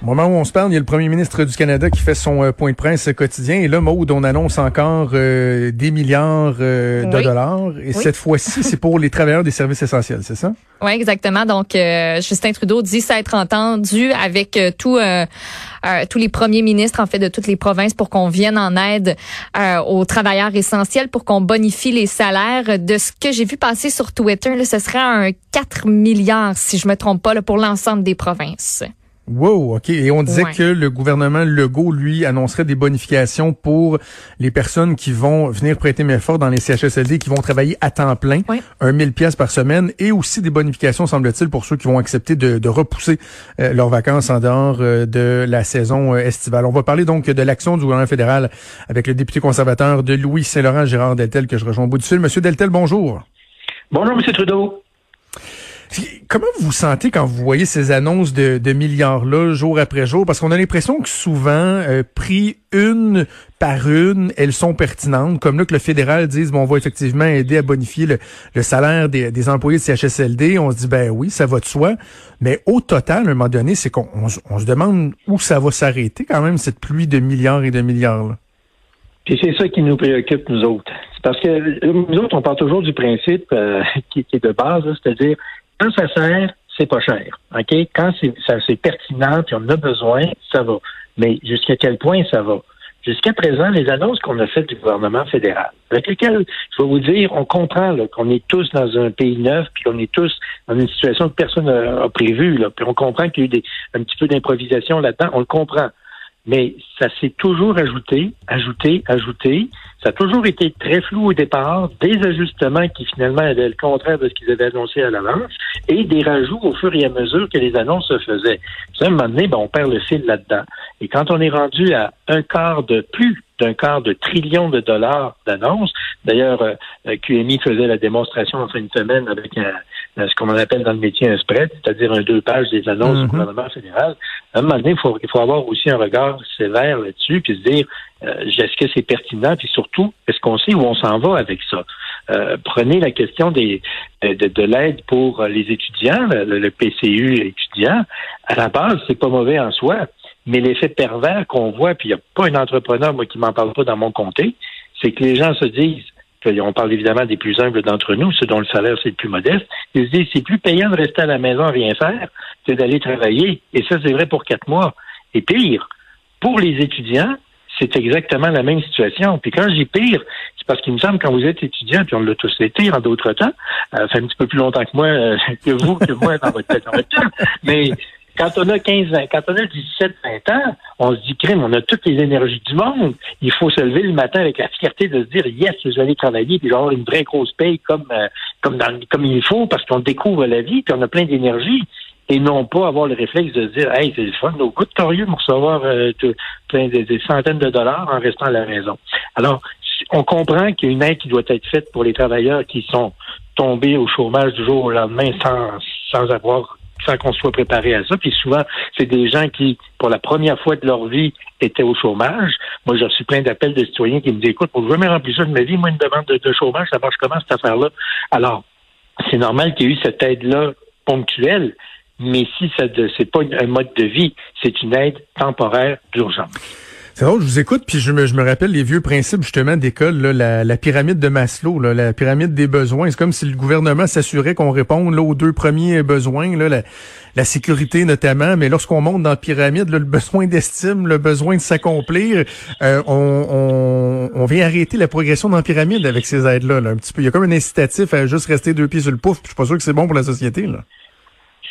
Au moment où on se parle, il y a le premier ministre du Canada qui fait son euh, point de presse quotidien. Et là, Maude, on annonce encore euh, des milliards euh, de dollars. Et cette fois-ci, c'est pour les travailleurs des services essentiels, c'est ça? Oui, exactement. Donc, Justin Trudeau dit s'être entendu avec tout, tous les premiers ministres, en fait, de toutes les provinces pour qu'on vienne en aide aux travailleurs essentiels, pour qu'on bonifie les salaires. De ce que j'ai vu passer sur Twitter, là, ce serait un 4 milliards, si je me trompe pas, là, pour l'ensemble des provinces. Wow, OK. Et on disait que le gouvernement Legault, lui, annoncerait des bonifications pour les personnes qui vont venir prêter main forte dans les CHSLD, qui vont travailler à temps plein, un 1000 pièces par semaine, et aussi des bonifications, semble-t-il, pour ceux qui vont accepter de, repousser euh, leurs vacances en dehors euh, de la saison euh, estivale. On va parler donc de l'action du gouvernement fédéral avec le député conservateur de Louis Saint-Laurent, Gérard Deltel, que je rejoins au bout du fil. Monsieur Deltel, bonjour. Bonjour, Monsieur Trudeau. Comment vous vous sentez quand vous voyez ces annonces de, milliards-là jour après jour? Parce qu'on a l'impression que souvent, euh, pris une par une, elles sont pertinentes. Comme là que le fédéral dise, bon, on va effectivement aider à bonifier le, salaire des, employés de CHSLD. On se dit, ben oui, ça va de soi. Mais au total, à un moment donné, c'est qu'on se demande où ça va s'arrêter quand même, cette pluie de milliards et de milliards-là. Puis c'est ça qui nous préoccupe, nous autres. Parce que nous autres, on parle toujours du principe euh, qui, est de base, c'est-à-dire quand ça sert, c'est pas cher. OK? Quand c'est pertinent et on a besoin, ça va. Mais jusqu'à quel point ça va? Jusqu'à présent, les annonces qu'on a faites du gouvernement fédéral, avec lesquelles, je vais vous dire, on comprend qu'on est tous dans un pays neuf, puis qu'on est tous dans une situation que personne n'a prévue, puis on comprend qu'il y a eu des, un petit peu d'improvisation là-dedans, on le comprend mais ça s'est toujours ajouté, ajouté, ajouté. Ça a toujours été très flou au départ, des ajustements qui finalement étaient le contraire de ce qu'ils avaient annoncé à l'avance, et des rajouts au fur et à mesure que les annonces se faisaient. à un moment donné, ben, on perd le fil là-dedans. Et quand on est rendu à un quart de plus d'un quart de trillion de dollars d'annonces. D'ailleurs, euh, euh, QMI faisait la démonstration en fin de semaine avec ce qu'on appelle dans le métier un spread, c'est-à-dire un deux pages des annonces du mhm. gouvernement fédéral. À un moment donné, il faut, il faut avoir aussi un regard sévère là-dessus, puis se dire euh, est-ce que c'est pertinent, puis surtout, est-ce qu'on sait où on s'en va avec ça? prenez la question des, de, l'aide pour les étudiants, le, le PCU étudiant. À la base, c'est pas mauvais en soi. Mais l'effet pervers qu'on voit, puis il n'y a pas un entrepreneur, moi, qui m'en parle pas dans mon comté, c'est que les gens se disent, on parle évidemment des plus humbles d'entre nous, ceux dont le salaire c'est le plus modeste, ils se disent, c'est plus payant de rester à la maison rien faire que d'aller travailler. Et ça, c'est vrai pour quatre mois. Et pire, pour les étudiants, c'est exactement la même situation. Puis quand j'ai pire, c'est parce qu'il me semble quand vous êtes étudiant, puis on l'a tous été en d'autres temps, ça euh, fait un petit peu plus longtemps que moi, euh, que vous, que moi dans votre, dans votre temps, mais quand on a 15 ans, quand on a 17, 20 ans, on se dit, crime, on a toutes les énergies du monde. Il faut se lever le matin avec la fierté de se dire, yes, je vais aller travailler, puis avoir une vraie grosse paye comme, euh, comme, dans, comme il faut, parce qu'on découvre la vie, puis on a plein d'énergie. Et non pas avoir le réflexe de dire, hey, c'est le fun, nos gouttes curieux pour recevoir euh, plein des, centaines de dollars en restant à la maison. Alors, on comprend qu'il y a une aide qui doit être faite pour les travailleurs qui sont tombés au chômage du jour au lendemain sans, sans avoir qu'on soit préparé à ça. Puis souvent, c'est des gens qui, pour la première fois de leur vie, étaient au chômage. Moi, j'ai reçu plein d'appels de citoyens qui me disent, écoute, pour jamais remplir ça de ma vie, moi, une demande de, chômage, ça marche comment cette affaire-là? Alors, c'est normal qu'il y ait eu cette aide-là ponctuelle, mais si ça c'est pas un mode de vie, c'est une aide temporaire d'urgence. C'est drôle, je vous écoute, puis je me, je me rappelle les vieux principes justement d'école, la, la pyramide de Maslow, là, la pyramide des besoins. C'est comme si le gouvernement s'assurait qu'on réponde là, aux deux premiers besoins, là, la, la sécurité notamment, mais lorsqu'on monte dans la pyramide, le besoin d'estime, le besoin de s'accomplir, euh, on, on, vient arrêter la progression dans la pyramide avec ces aides-là. un petit peu. Il y a comme un incitatif à juste rester deux pieds sur le pouf. Je suis pas sûr que c'est bon pour la société. Là.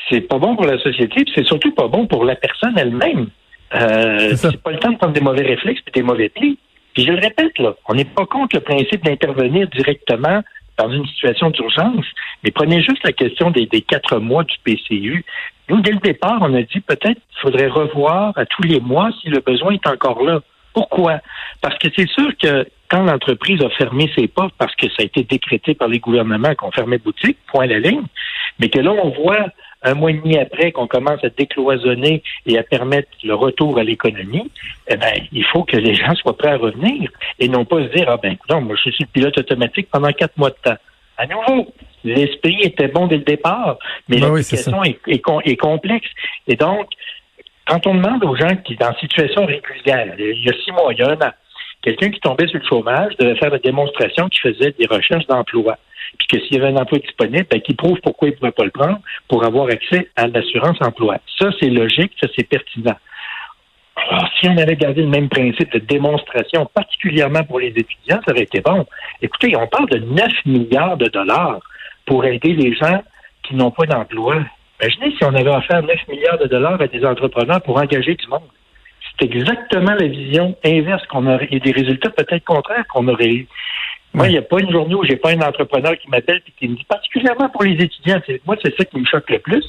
C'est pas bon pour la société, puis c'est surtout pas bon pour la personne elle-même. Euh, c'est pas le temps de prendre des mauvais réflexes et des mauvais plis. Puis je le répète, là, on n'est pas contre le principe d'intervenir directement dans une situation d'urgence, mais prenez juste la question des, quatre mois du PCU. Nous, dès le départ, on a dit peut-être qu'il faudrait revoir à tous les mois si le besoin est encore là. Pourquoi? Parce que c'est sûr que quand l'entreprise a fermé ses portes parce que ça a été décrété par les gouvernements qu'on fermait boutique, point la ligne, mais que là, on voit un mois et demi après qu'on commence à décloisonner et à permettre le retour à l'économie, eh ben, il faut que les gens soient prêts à revenir et non pas se dire, ah ben, non, moi, je suis le pilote automatique pendant quatre mois de temps. À nouveau, l'esprit était bon dès le départ, mais Ben la oui, c'est situation est, est com- est complexe. Et donc, quand on demande aux gens qui sont en situation régulière, il y a six mois, il y a un an, quelqu'un qui tombait sur le chômage devait faire la démonstration qu'il faisait des recherches d'emploi. Puis que s'il y avait un emploi disponible, ben, qu'il prouve pourquoi il ne pouvait pas le prendre pour avoir accès à l'assurance emploi. Ça, c'est logique, ça, c'est pertinent. Alors, si on avait gardé le même principe de démonstration, particulièrement pour les étudiants, ça aurait été bon. Écoutez, on parle de 9 milliards de dollars pour aider les gens qui n'ont pas d'emploi. Imaginez si on avait offert 9 milliards de dollars à des entrepreneurs pour engager du monde. C'est exactement la vision inverse qu'on aurait, et des résultats peut-être contraires qu'on aurait eu. Moi, il n'y a pas une journée où j'ai pas un entrepreneur qui m'appelle et qui me dit, particulièrement pour les étudiants, c'est, moi, c'est ça qui me choque le plus,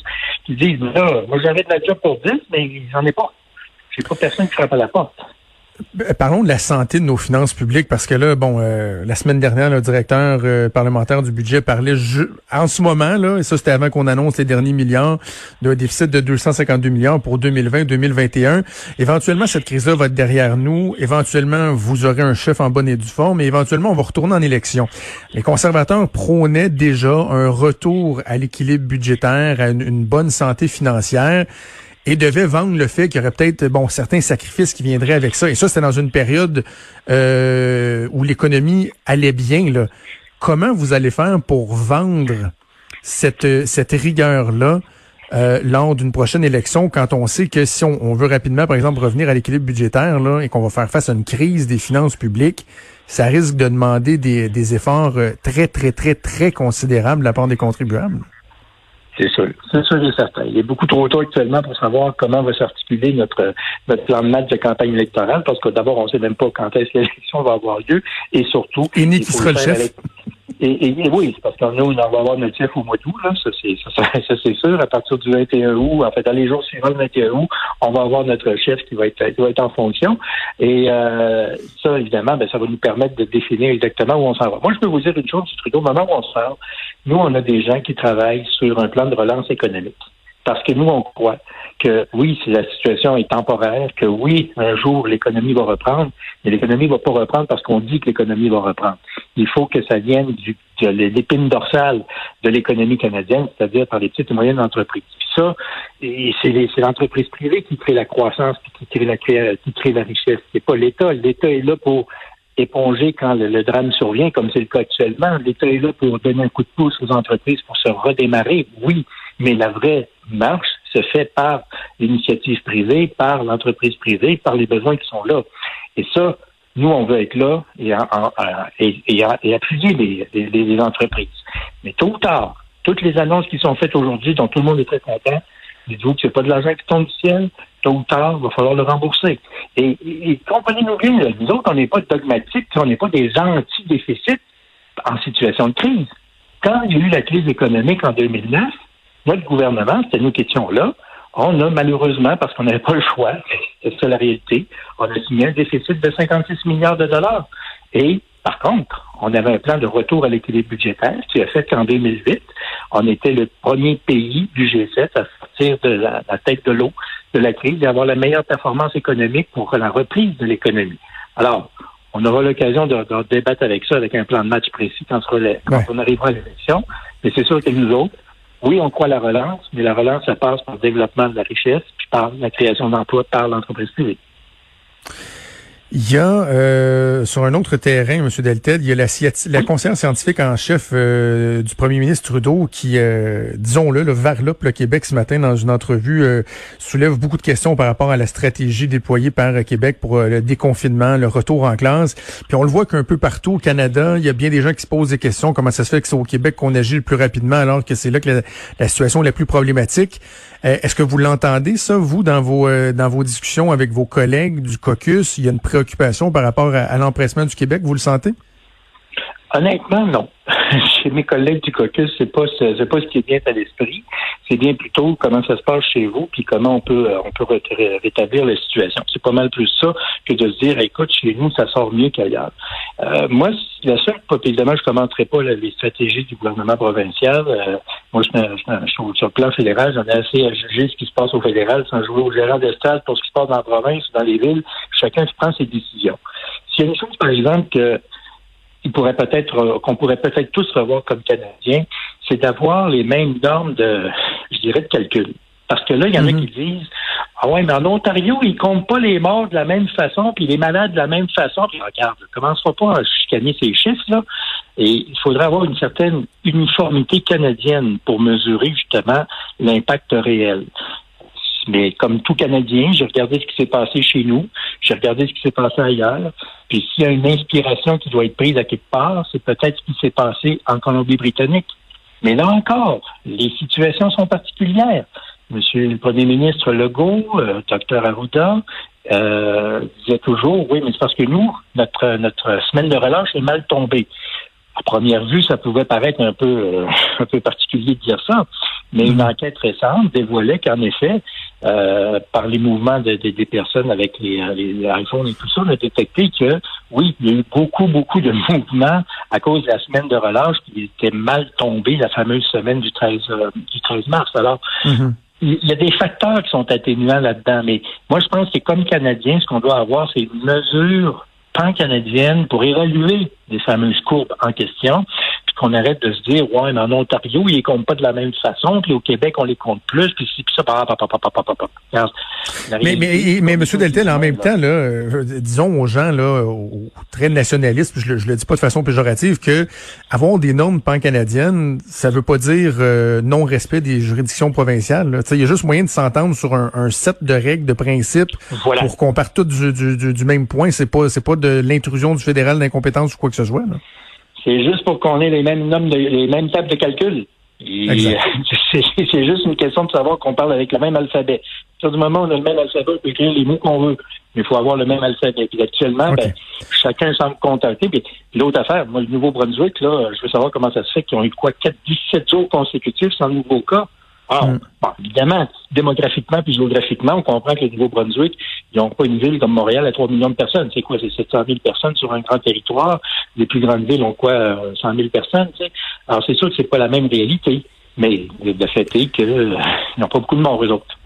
qui disent, là, moi, j'avais de la job pour 10, mais j'en ai pas. J'ai pas personne qui frappe à la porte. Euh, Parlons de la santé de nos finances publiques parce que là, bon, euh, la semaine dernière, le directeur euh, parlementaire du budget parlait en ce moment là, et ça c'était avant qu'on annonce les derniers milliards d'un déficit de 252 milliards pour 2020-2021. Éventuellement, cette crise-là va être derrière nous. Éventuellement, vous aurez un chef en bonne et due forme, mais éventuellement, on va retourner en élection. Les conservateurs prônaient déjà un retour à l'équilibre budgétaire, à une bonne santé financière et devait vendre le fait qu'il y aurait peut-être bon certains sacrifices qui viendraient avec ça. Et ça, c'était dans une période euh, où l'économie allait bien. Comment vous allez faire pour vendre cette, cette rigueur-là euh, lors d'une prochaine élection quand on sait que si on, veut rapidement, par exemple, revenir à l'équilibre budgétaire et qu'on va faire face à une crise des finances publiques, ça risque de demander des, des efforts euh, très, très, très, très considérables de la part des contribuables? C'est sûr. C'est sûr et certain. Il est beaucoup trop tôt actuellement pour savoir comment va s'articuler notre, notre plan de match de campagne électorale, parce que d'abord, on ne sait même pas quand est-ce que l'élection va avoir lieu, et surtout... Et ni qui sera le chef. avec- Et, oui, c'est parce que nous, on va avoir notre chef au mois d'août, là. Ça, c'est, ça, c'est sûr. À partir du 21 août, en fait, dans les jours suivants le 21 août, on va avoir notre chef qui va être, qui va être en fonction. Et euh, ça, évidemment, ben, ça va nous permettre de définir exactement où on s'en va. Moi, je peux vous dire une chose, Trudeau, au moment où on parle, nous, on a des gens qui travaillent sur un plan de relance économique. Parce que nous, on croit que oui, si la situation est temporaire, que oui, un jour, l'économie va reprendre, mais l'économie va pas reprendre parce qu'on dit que l'économie va reprendre. Il faut que ça vienne de l'épine dorsale de l'économie canadienne, c'est-à-dire par les petites et moyennes entreprises. Puis ça, c'est, l'entreprise privée qui crée la croissance, qui crée la, qui crée la richesse. C'est pas l'État. L'État est là pour éponger quand le drame survient, comme c'est le cas actuellement. L'État est là pour donner un coup de pouce aux entreprises pour se redémarrer, oui, mais la vraie marche se fait par l'initiative privée, par l'entreprise privée, par les besoins qui sont là. Et ça, nous, on veut être là et, appuyer les, entreprises. Mais tôt ou tard, toutes les annonces qui sont faites aujourd'hui, dont tout le monde est très content, dites-vous que c'est pas de l'argent qui tombe du ciel, tôt ou tard, il va falloir le rembourser. Et, et, comprenez-nous bien, nous autres, on n'est pas dogmatiques, on n'est pas des anti-déficits en situation de crise. Quand il y a eu la crise économique en 2009, notre gouvernement, c'était nous qui étions là, on a malheureusement, parce qu'on n'avait pas le choix, c'est ça la réalité, on a signé un déficit de 56 milliards de dollars. Et par contre, on avait un plan de retour à l'équilibre budgétaire qui a fait qu'en 2008, on était le premier pays du G7 à sortir de la, la tête de l'eau de la crise et avoir la meilleure performance économique pour la reprise de l'économie. Alors, on aura l'occasion de, de débattre avec ça, avec un plan de match précis quand, Ouais. on arrivera à l'élection. Mais c'est sûr que nous autres, oui, on croit la relance, mais la relance, ça passe par le développement de la richesse, puis par la création d'emplois par l'entreprise privée. Il y a, euh, sur un autre terrain, M. Delted, il y a la, la conseillère scientifique en chef euh, du premier ministre Trudeau qui, euh, disons-le, le varlope le Québec ce matin dans une entrevue, euh, soulève beaucoup de questions par rapport à la stratégie déployée par euh, Québec pour euh, le déconfinement, le retour en classe. Puis on le voit qu'un peu partout au Canada, il y a bien des gens qui se posent des questions. Comment ça se fait que c'est au Québec qu'on agit le plus rapidement alors que c'est là que la, la situation est la plus problématique? Est-ce que vous l'entendez, ça, vous, dans vos dans vos discussions avec vos collègues du caucus? Il y a une préoccupation par rapport à, à l'empressement du Québec, vous le sentez? Honnêtement, non. Chez mes collègues du caucus, c'est pas ce- c'est pas ce qui est bien à l'esprit. C'est bien plutôt comment ça se passe chez vous, puis comment on peut euh, on peut ré- ré- rétablir la situation? C'est pas mal plus ça que de se dire, écoute, chez nous, ça sort mieux qu'ailleurs. Euh, moi, la seule, évidemment, je commenterai pas les stratégies du gouvernement provincial. Euh, Moi, je, suis sur le plan fédéral, j'en ai assez à juger ce qui se passe au fédéral sans jouer au gérant d'estade pour ce qui se passe dans la province ou dans les villes. Chacun prend ses décisions. S'il y a une chose, par exemple, que il pourrait peut-être qu'on pourrait peut-être tous revoir comme Canadiens, c'est d'avoir les mêmes normes de, je dirais, de calcul. Parce que là, il y en a mhm. qui disent Ah ouais, mais en Ontario, ils comptent pas les morts de la même façon, puis les malades de la même façon. Puis regarde, commencera pas à chicaner ces chiffres-là. Et il faudrait avoir une certaine uniformité canadienne pour mesurer justement l'impact réel. Mais comme tout Canadien, j'ai regardé ce qui s'est passé chez nous, j'ai regardé ce qui s'est passé ailleurs. Puis s'il y a une inspiration qui doit être prise à quelque part, c'est peut-être ce qui s'est passé en Colombie-Britannique. Mais là encore, les situations sont particulières. Monsieur le Premier ministre Legault, euh, docteur Arruda, euh, disait toujours, oui, mais c'est parce que nous, notre, notre semaine de relâche est mal tombée. À première vue, ça pouvait paraître un peu, euh, un peu particulier de dire ça, mais une mm-hmm. enquête récente dévoilait qu'en effet, euh, par les mouvements de, des personnes avec les, les, iPhones et tout ça, on a détecté que oui, il y a eu beaucoup, beaucoup de mouvements à cause de la semaine de relâche qui était mal tombée, la fameuse semaine du 13, du 13 mars. Alors, mm-hmm il y a des facteurs qui sont atténuants là-dedans, mais moi, je pense que comme Canadien, ce qu'on doit avoir, c'est une mesure pan-canadienne pour évaluer les fameuses courbes en question, qu'on arrête de se dire, ouais, mais en Ontario, ils les comptent pas de la même façon, puis au Québec, on les compte plus, puis puis ça, pa, pa, pa, Mais, mais, mais, M. Deltel, en même temps, là, euh, disons aux gens, là, aux très nationalistes, je, le, je le dis pas de façon péjorative, que avoir des normes pan-canadiennes, ça veut pas dire euh, non-respect des juridictions provinciales. Il y a juste moyen de s'entendre sur un, un, set de règles, de principes, pour qu'on parte tous du, du, du, même point. C'est pas, c'est pas de l'intrusion du fédéral d'incompétence ou quoi que ce soit. C'est juste pour qu'on ait les mêmes nombres, les mêmes tables de calcul. C'est juste une question de savoir qu'on parle avec le même alphabet. À du moment où on a le même alphabet, on peut écrire les mots qu'on veut. Mais il faut avoir le même alphabet. Puis actuellement, ben, chacun semble contenter. Puis, l'autre affaire, moi, le Nouveau-Brunswick, là, je veux savoir comment ça se fait qu'ils ont eu quoi, 4, 17 jours consécutifs sans nouveau cas. Ah, mm. bon, évidemment, démographiquement puis géographiquement, on comprend que le Nouveau-Brunswick, ils n'ont pas une ville comme Montréal à 3 millions de personnes. C'est quoi? C'est 700 000 personnes sur un grand territoire? Les plus grandes villes ont quoi? 100 euh, 000 personnes, tu sais? Alors, c'est sûr que c'est pas la même réalité. Mais le fait est qu'ils euh, n'ont pas beaucoup de morts, eux autres.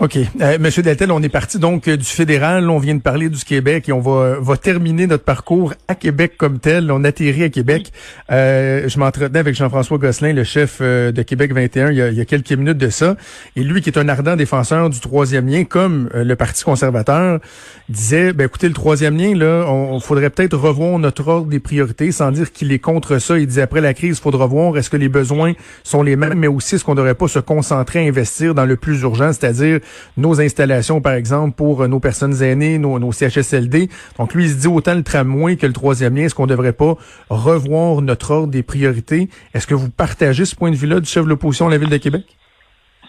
OK. Euh, Monsieur Deltel, on est parti donc euh, du fédéral. On vient de parler du Québec et on va, va terminer notre parcours à Québec comme tel. On atterrit à Québec. Euh, je m'entretenais avec Jean-François Gosselin, le chef euh, de Québec 21, il y, a, il y, a, quelques minutes de ça. Et lui, qui est un ardent défenseur du troisième lien, comme le Parti conservateur, disait, ben écoutez, le troisième lien, là, on, faudrait peut-être revoir notre ordre des priorités, sans dire qu'il est contre ça. Il disait, après la crise, il faudra voir est-ce que les besoins sont les mêmes, mais aussi est-ce qu'on ne devrait pas se concentrer à investir dans le plus urgent, c'est-à-dire nos installations, par exemple, pour euh, nos personnes aînées, nos, nos CHSLD. Donc, lui, il se dit autant le tramway que le troisième lien. Est-ce qu'on ne devrait pas revoir notre ordre des priorités? Est-ce que vous partagez ce point de vue-là du chef de l'opposition à la Ville de Québec?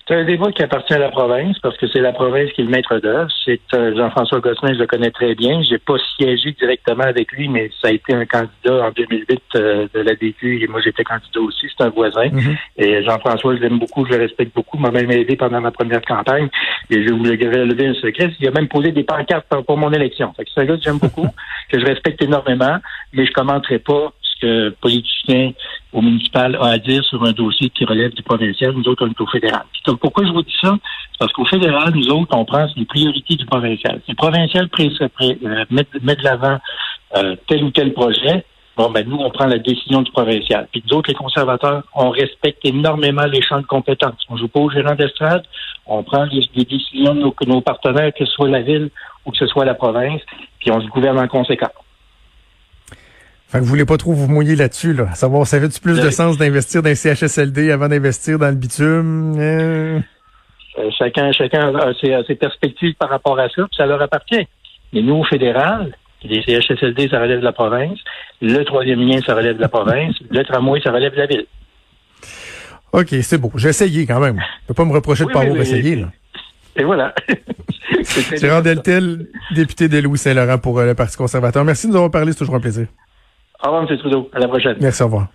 C'est un débat qui appartient à la province parce que c'est la province qui est le maître d'œuvre. C'est euh, Jean-François Gosselin, je le connais très bien. J'ai pas siégé directement avec lui, mais ça a été un candidat en 2008 euh, de la DQ et moi j'étais candidat aussi. C'est un voisin. Mm-hmm. Et Jean-François, je l'aime beaucoup, je le respecte beaucoup. m'a même aidé pendant ma première campagne. Et je voulais lever un secret. Il a même posé des pancartes pour mon élection. c'est un gars que j'aime beaucoup, que je respecte énormément, mais je commenterai pas que politicien au municipal a à dire sur un dossier qui relève du provincial. Nous autres, on est au fédéral. pourquoi je vous dis ça? Parce qu'au fédéral, nous autres, on prend les priorités du provincial. Si le provincial euh, met, de l'avant euh, tel ou tel projet, bon, ben nous, on prend la décision du provincial. Puis nous autres, les conservateurs, on respecte énormément les champs de compétences. On joue pas au gérant d'estrade, on prend les, décisions de nos, nos partenaires, que ce soit la ville ou que ce soit la province, puis on se gouverne en conséquence. Fait que vous voulez pas trop vous mouiller là-dessus, là. Savoir, ça fait-tu plus de sens d'investir dans les CHSLD avant d'investir dans le bitume? Euh? Euh, chacun, chacun a ses, perspectives par rapport à ça, puis ça leur appartient. Mais nous, au fédéral, les CHSLD, ça relève de la province. Le troisième lien, ça relève de la province. Le tramway, ça relève de la ville. OK, c'est beau. J'ai essayé quand même. Je peux pas me reprocher de pas avoir essayé, là. Et voilà. Gérard Deltel, député de Louis-Saint-Laurent pour euh, le Parti conservateur. Merci de nous avoir parlé, c'est toujours un plaisir. Au revoir, M. Trudeau. À la prochaine. Merci, au revoir.